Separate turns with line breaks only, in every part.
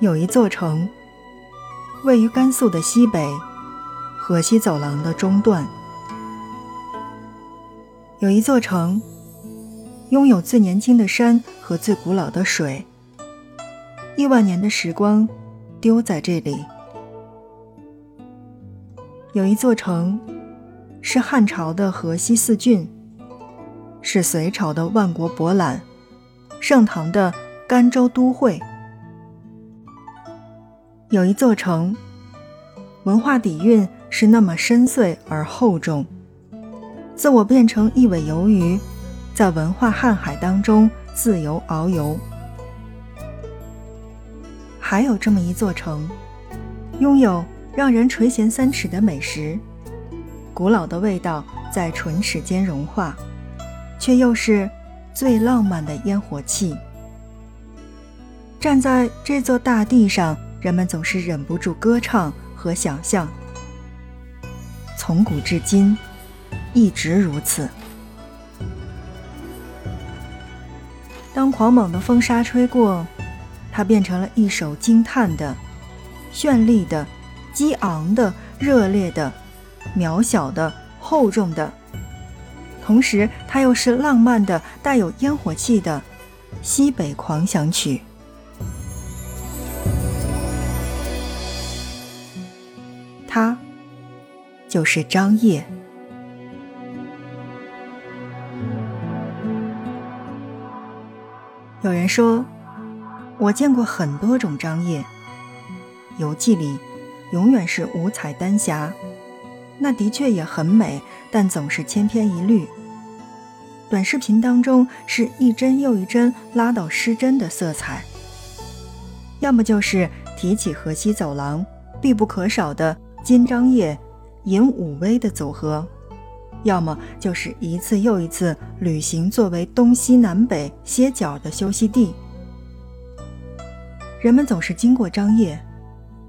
有一座城，位于甘肃的西北，河西走廊的中段。有一座城，拥有最年轻的山和最古老的水。亿万年的时光，丢在这里。有一座城，是汉朝的河西四郡，是隋朝的万国博览，盛唐的甘州都会。有一座城，文化底蕴是那么深邃而厚重，自我变成一尾游鱼，在文化瀚海当中自由遨游。还有这么一座城，拥有让人垂涎三尺的美食，古老的味道在唇齿间融化，却又是最浪漫的烟火气。站在这座大地上。人们总是忍不住歌唱和想象，从古至今一直如此。当狂猛的风沙吹过，它变成了一首惊叹的、绚丽的、激昂的、热烈的、渺小的、厚重的，同时它又是浪漫的、带有烟火气的西北狂想曲。他就是张掖。有人说，我见过很多种张掖。游记里永远是五彩丹霞，那的确也很美，但总是千篇一律。短视频当中是一帧又一帧拉到失真的色彩，要么就是提起河西走廊必不可少的。金张掖、银武威的组合，要么就是一次又一次旅行作为东西南北歇脚的休息地。人们总是经过张掖，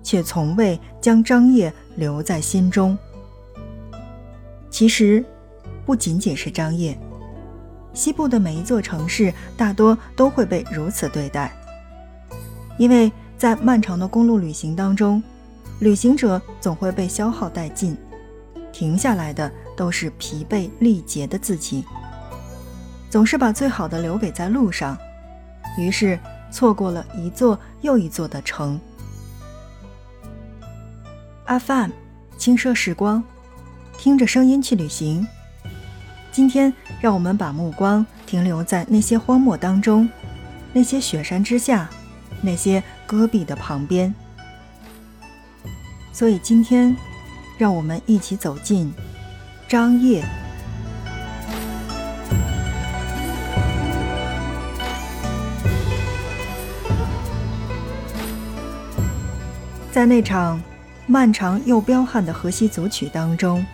却从未将张掖留在心中。其实，不仅仅是张掖，西部的每一座城市大多都会被如此对待，因为在漫长的公路旅行当中。旅行者总会被消耗殆尽，停下来的都是疲惫力竭的自己。总是把最好的留给在路上，于是错过了一座又一座的城。阿范，轻奢时光，听着声音去旅行。今天，让我们把目光停留在那些荒漠当中，那些雪山之下，那些戈壁的旁边。所以今天，让我们一起走进张掖。在那场漫长又彪悍的河西组曲当中，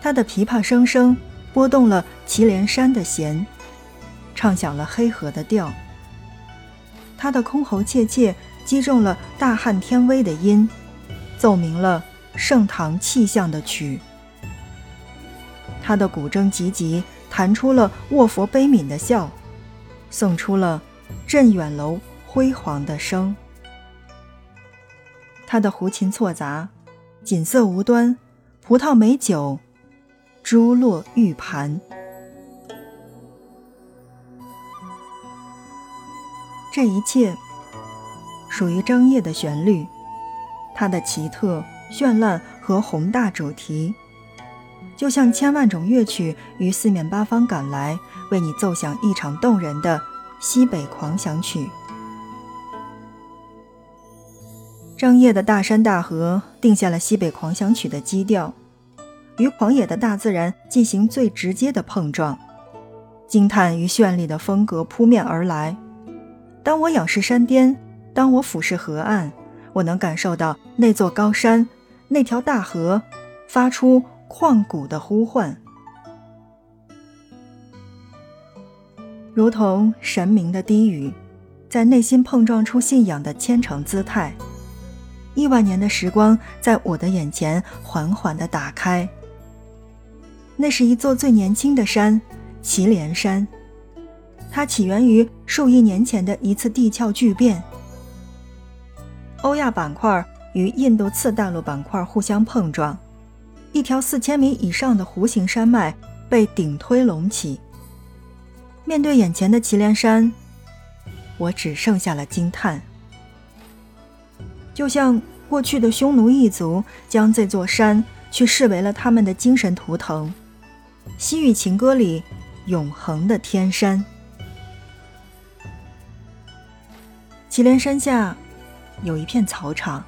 他的琵琶声声拨动了祁连山的弦，唱响了黑河的调；他的箜篌切切击中了大汉天威的音。奏明了盛唐气象的曲，他的古筝急急弹出了卧佛悲悯的笑，送出了镇远楼辉煌的声。他的胡琴错杂，锦瑟无端，葡萄美酒，珠落玉盘。这一切属于张掖的旋律。它的奇特、绚烂和宏大主题，就像千万种乐曲于四面八方赶来，为你奏响一场动人的西北狂想曲。张掖的大山大河定下了西北狂想曲的基调，与狂野的大自然进行最直接的碰撞，惊叹与绚丽的风格扑面而来。当我仰视山巅，当我俯视河岸。我能感受到那座高山，那条大河，发出旷古的呼唤，如同神明的低语，在内心碰撞出信仰的虔诚姿态。亿万年的时光在我的眼前缓缓地打开。那是一座最年轻的山——祁连山。它起源于数亿年前的一次地壳巨变。欧亚板块与印度次大陆板块互相碰撞，一条四千米以上的弧形山脉被顶推隆起。面对眼前的祁连山，我只剩下了惊叹。就像过去的匈奴一族将这座山去视为了他们的精神图腾，西域情歌里永恒的天山。祁连山下有一片草场，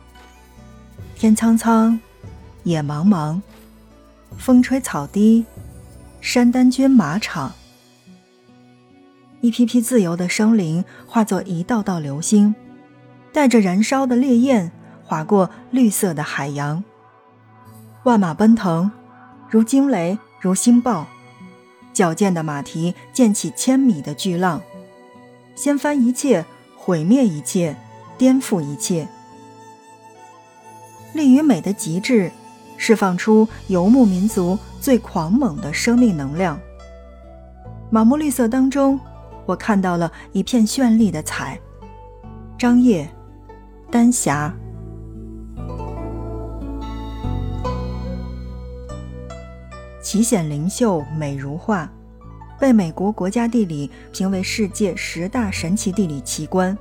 天苍苍，野茫茫，风吹草低，山丹军马场。一批批自由的生灵化作一道道流星，带着燃烧的烈焰划过绿色的海洋。万马奔腾，如惊雷，如星爆，矫健的马蹄溅起千米的巨浪，掀翻一切。毁灭一切，颠覆一切，力与美的极致，释放出游牧民族最狂猛的生命能量。满目绿色当中，我看到了一片绚丽的彩。张掖，丹霞，奇险灵秀，美如画。被美国国家地理评为世界十大神奇地理奇观。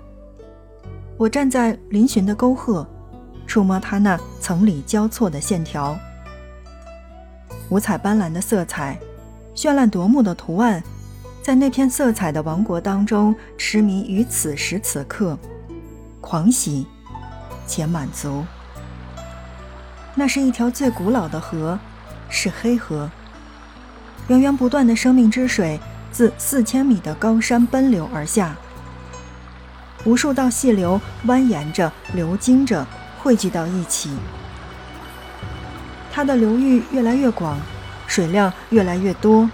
我站在嶙峋的沟壑，触摸它那层理交错的线条，五彩斑斓的色彩，绚烂夺目的图案，在那片色彩的王国当中，痴迷于此时此刻，狂喜且满足。那是一条最古老的河，是黑河。源源不断的生命之水自四千米的高山奔流而下，无数道细流蜿蜒着、流经着，汇聚到一起。它的流域越来越广，水量越来越多，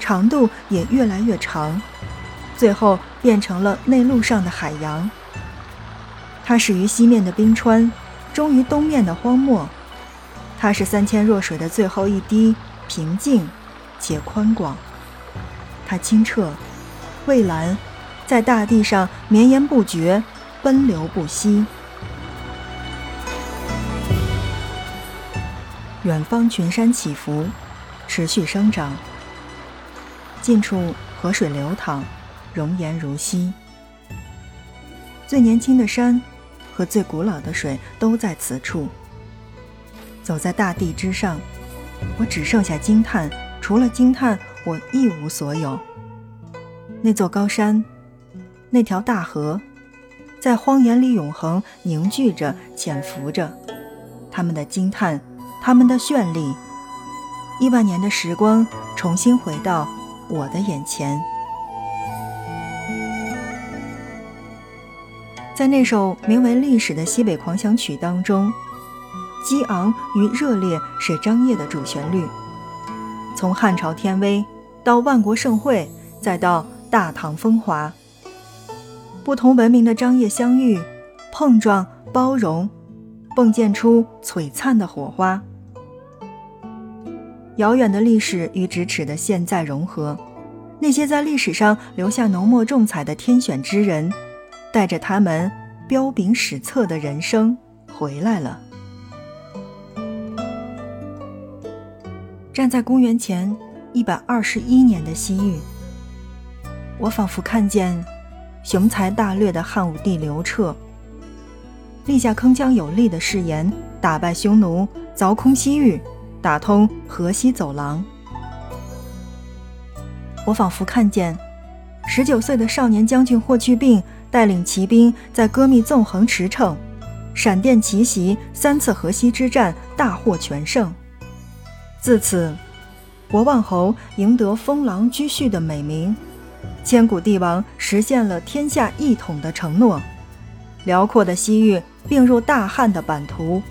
长度也越来越长，最后变成了内陆上的海洋。它始于西面的冰川，终于东面的荒漠。它是三千弱水的最后一滴，平静。且宽广，它清澈、蔚蓝，在大地上绵延不绝，奔流不息。远方群山起伏，持续生长；近处河水流淌，容颜如昔。最年轻的山和最古老的水都在此处。走在大地之上，我只剩下惊叹。除了惊叹，我一无所有。那座高山，那条大河，在荒野里永恒凝聚着、潜伏着。他们的惊叹，他们的绚丽，亿万年的时光重新回到我的眼前。在那首名为《历史的西北狂想曲》当中，激昂与热烈是张掖的主旋律。从汉朝天威到万国盛会，再到大唐风华，不同文明的张掖相遇、碰撞、包容，迸溅出璀璨的火花。遥远的历史与咫尺的现在融合，那些在历史上留下浓墨重彩的天选之人，带着他们彪炳史册的人生回来了。站在公元前一百二十一年的西域，我仿佛看见雄才大略的汉武帝刘彻立下铿锵有力的誓言，打败匈奴，凿空西域，打通河西走廊。我仿佛看见十九岁的少年将军霍去病带领骑兵在戈密纵横驰骋，闪电奇袭，三次河西之战大获全胜。自此，博望侯赢得封狼居胥的美名，千古帝王实现了天下一统的承诺，辽阔的西域并入大汉的版图。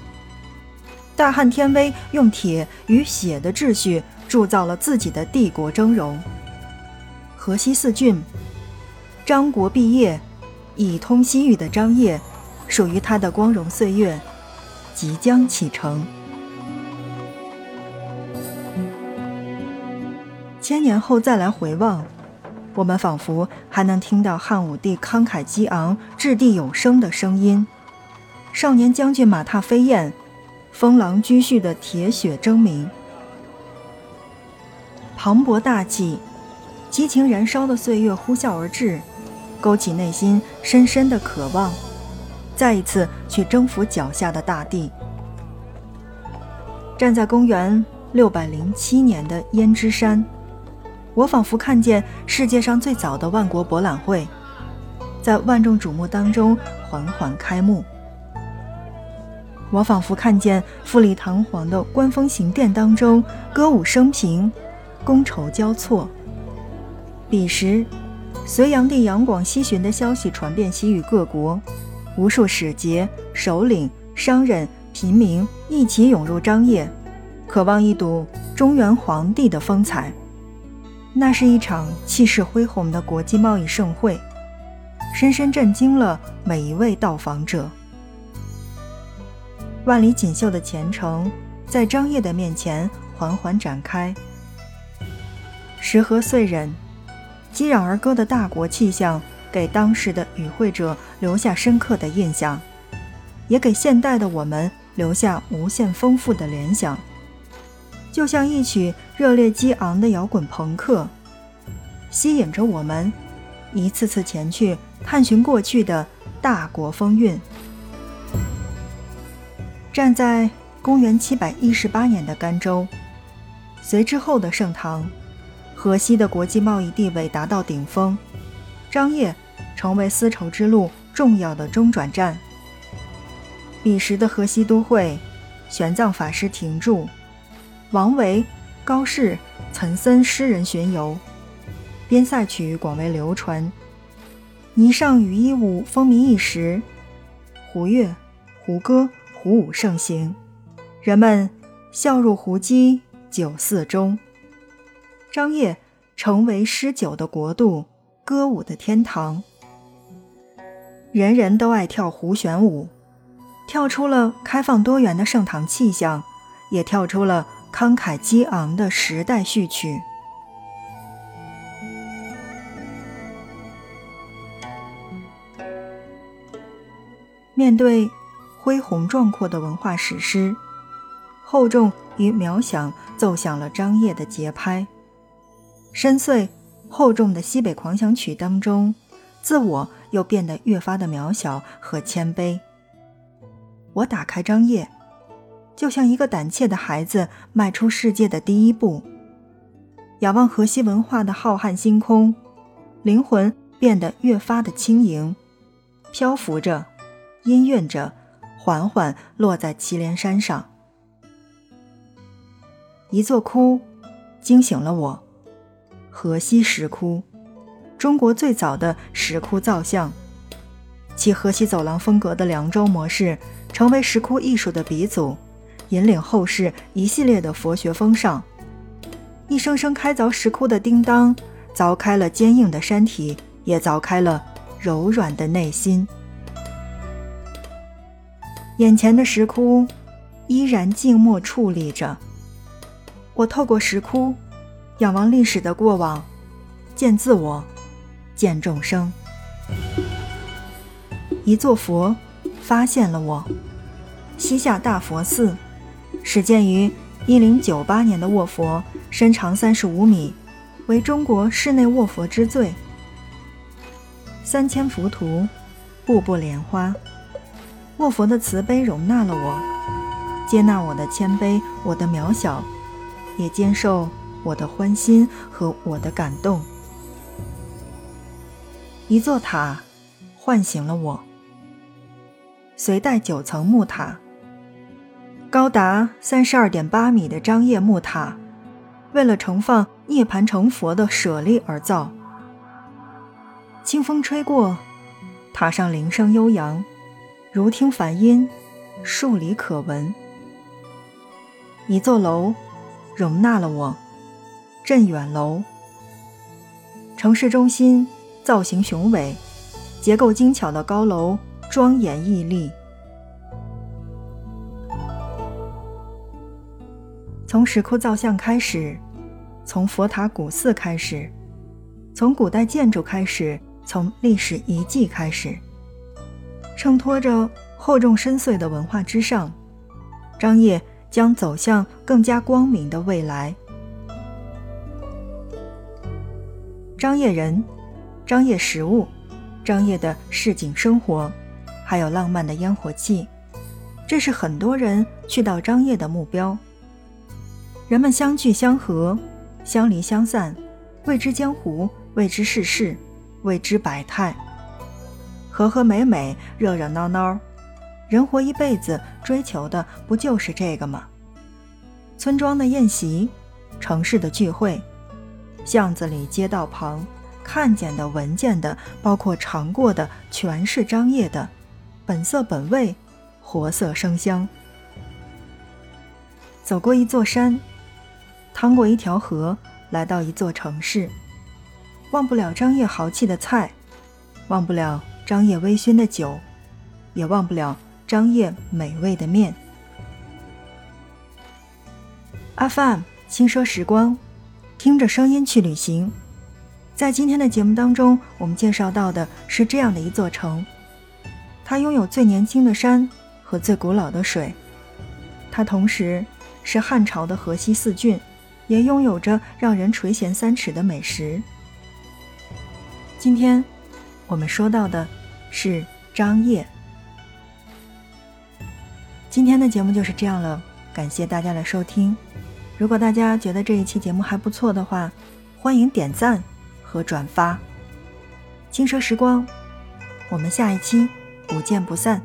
大汉天威用铁与血的秩序铸造了自己的帝国峥嵘。河西四郡，张国毕业，以通西域的张掖，属于他的光荣岁月即将启程。千年后再来回望，我们仿佛还能听到汉武帝慷慨激昂、掷地有声的声音，少年将军马踏飞燕，风狼居胥的铁血争鸣，磅礴大气、激情燃烧的岁月呼啸而至。勾起内心深深的渴望，再一次去征服脚下的大地。站在公元六百零七年的胭脂山，我仿佛看见世界上最早的万国博览会，在万众瞩目当中缓缓开幕。我仿佛看见富丽堂皇的官封行殿当中歌舞升平，觥筹交错。彼时。隋炀帝杨广西巡的消息传遍西域各国，无数使节、首领、商人、平民一起涌入张掖，渴望一睹中原皇帝的风采。那是一场气势恢宏的国际贸易盛会，深深震惊了每一位到访者。万里锦绣的前程在张掖的面前缓缓展开。时和岁壬。激壤而歌的大国气象，给当时的与会者留下深刻的印象，也给现代的我们留下无限丰富的联想。就像一曲热烈激昂的摇滚朋克，吸引着我们一次次前去探寻过去的大国风韵。站在公元七百一十八年的甘州，随之后的盛唐。河西的国际贸易地位达到顶峰，张掖成为丝绸之路重要的中转站。彼时的河西都会，玄奘法师停驻，王维、高适、岑参诗人巡游，边塞曲广为流传，霓裳羽衣舞风靡一时，胡乐、胡歌、胡舞盛行，人们笑入胡姬酒肆中。张掖成为诗酒的国度，歌舞的天堂。人人都爱跳胡旋舞，跳出了开放多元的盛唐气象，也跳出了慷慨激昂的时代序曲。面对恢宏壮阔的文化史诗，厚重与渺小奏响了张掖的节拍。深邃、厚重的西北狂想曲当中，自我又变得越发的渺小和谦卑。我打开张掖，就像一个胆怯的孩子迈出世界的第一步，仰望河西文化的浩瀚星空，灵魂变得越发的轻盈，漂浮着，氤氲着，缓缓落在祁连山上。一座窟惊醒了我。河西石窟，中国最早的石窟造像，其河西走廊风格的凉州模式，成为石窟艺术的鼻祖，引领后世一系列的佛学风尚。一声声开凿石窟的叮当，凿开了坚硬的山体，也凿开了柔软的内心。眼前的石窟依然静默矗立着，我透过石窟。仰望历史的过往，见自我，见众生。一座佛发现了我。西夏大佛寺，始建于一零九八年的卧佛，身长三十五米，为中国室内卧佛之最。三千浮屠，步步莲花。卧佛的慈悲容纳了我，接纳我的谦卑，我的渺小，也接受。我的欢心和我的感动，一座塔唤醒了我。隋代九层木塔，高达三十二点八米的张掖木塔，为了盛放涅盘成佛的舍利而造。清风吹过，塔上铃声悠扬，如听梵音，数里可闻。一座楼容纳了我。镇远楼，城市中心造型雄伟，结构精巧的高楼庄严屹立。从石窟造像开始，从佛塔古寺开始，从古代建筑开始，从历史遗迹开始，衬托着厚重深邃的文化之上，张掖将走向更加光明的未来。张掖人，张掖食物，张掖的市井生活，还有浪漫的烟火气，这是很多人去到张掖的目标。人们相聚相合，相离相散，未知江湖，未知世事，未知百态。和和美美，热热闹闹，人活一辈子，追求的不就是这个吗？村庄的宴席，城市的聚会，巷子里、街道旁，看见的、闻见的，包括尝过的，全是张掖的，本色本味，活色生香。走过一座山。趟过一条河，来到一座城市，忘不了张掖豪气的菜，忘不了张掖微醺的酒，也忘不了张掖美味的面。阿范，轻奢时光，听着声音去旅行。在今天的节目当中，我们介绍到的是这样的一座城，它拥有最年轻的山和最古老的水，它同时是汉朝的河西四郡。也拥有着让人垂涎三尺的美食。今天我们说到的是张掖。今天的节目就是这样了，感谢大家的收听。如果大家觉得这一期节目还不错的话，欢迎点赞和转发。轻奢时光，我们下一期不见不散。